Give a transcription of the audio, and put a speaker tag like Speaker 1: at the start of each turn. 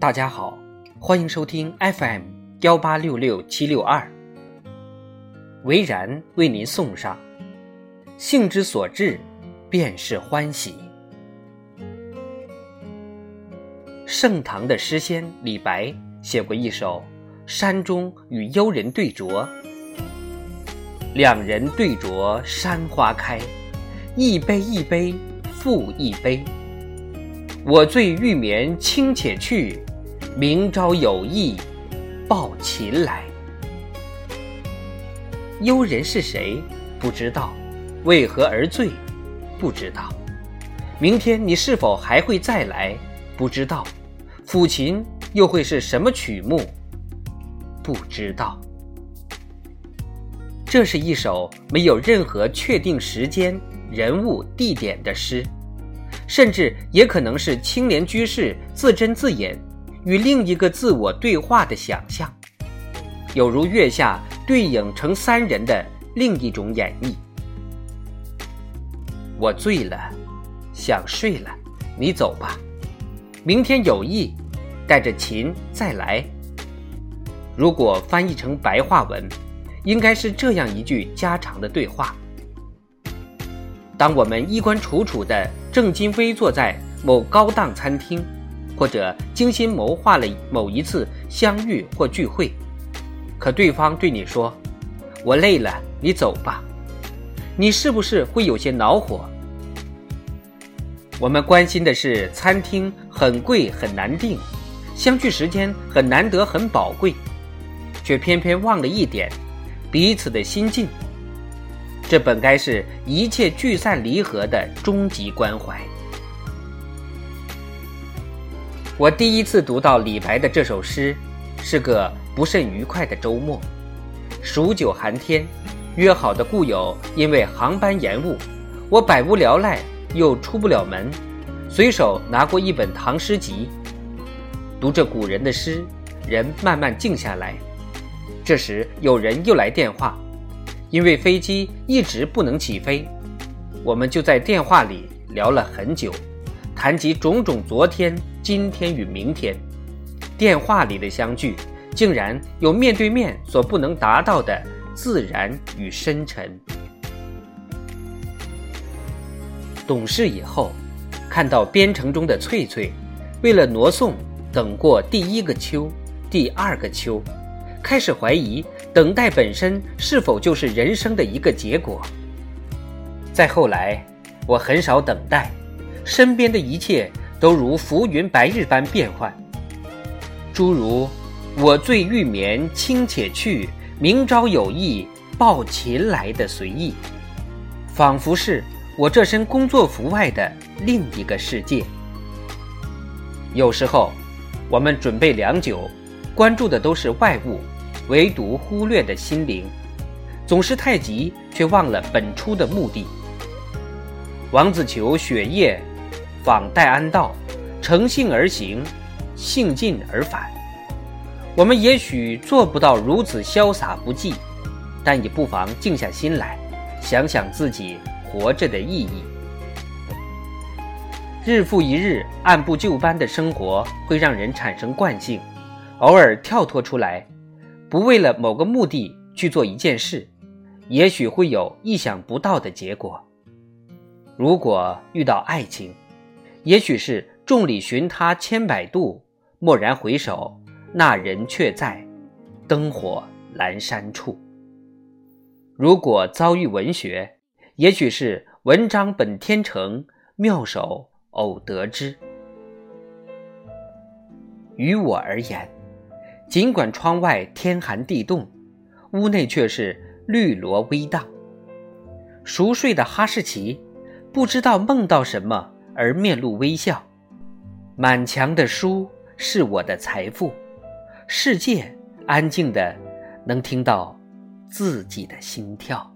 Speaker 1: 大家好，欢迎收听 FM 幺八六六七六二，维然为您送上：性之所至，便是欢喜。盛唐的诗仙李白写过一首《山中与幽人对酌》，两人对酌山花开，一杯一杯复一杯。我醉欲眠卿且去，明朝有意抱琴来。幽人是谁？不知道。为何而醉？不知道。明天你是否还会再来？不知道。抚琴又会是什么曲目？不知道。这是一首没有任何确定时间、人物、地点的诗。甚至也可能是青年居士自斟自演，与另一个自我对话的想象，有如月下对影成三人的另一种演绎。我醉了，想睡了，你走吧，明天有意带着琴再来。如果翻译成白话文，应该是这样一句家常的对话。当我们衣冠楚楚的正襟危坐在某高档餐厅，或者精心谋划了某一次相遇或聚会，可对方对你说：“我累了，你走吧。”你是不是会有些恼火？我们关心的是餐厅很贵很难订，相聚时间很难得很宝贵，却偏偏忘了一点：彼此的心境。这本该是一切聚散离合的终极关怀。我第一次读到李白的这首诗，是个不甚愉快的周末。数九寒天，约好的故友因为航班延误，我百无聊赖又出不了门，随手拿过一本唐诗集，读着古人的诗，人慢慢静下来。这时有人又来电话。因为飞机一直不能起飞，我们就在电话里聊了很久，谈及种种昨天、今天与明天。电话里的相聚，竟然有面对面所不能达到的自然与深沉。懂事以后，看到边城中的翠翠，为了挪送，等过第一个秋，第二个秋。开始怀疑，等待本身是否就是人生的一个结果。再后来，我很少等待，身边的一切都如浮云白日般变幻。诸如“我醉欲眠卿且去，明朝有意抱琴来”的随意，仿佛是我这身工作服外的另一个世界。有时候，我们准备良久。关注的都是外物，唯独忽略的心灵，总是太急，却忘了本初的目的。王子求雪夜访戴安道，乘兴而行，兴尽而返。我们也许做不到如此潇洒不羁，但也不妨静下心来，想想自己活着的意义。日复一日按部就班的生活，会让人产生惯性。偶尔跳脱出来，不为了某个目的去做一件事，也许会有意想不到的结果。如果遇到爱情，也许是众里寻他千百度，蓦然回首，那人却在灯火阑珊处。如果遭遇文学，也许是文章本天成，妙手偶得之。于我而言。尽管窗外天寒地冻，屋内却是绿萝微荡。熟睡的哈士奇，不知道梦到什么而面露微笑。满墙的书是我的财富，世界安静的，能听到自己的心跳。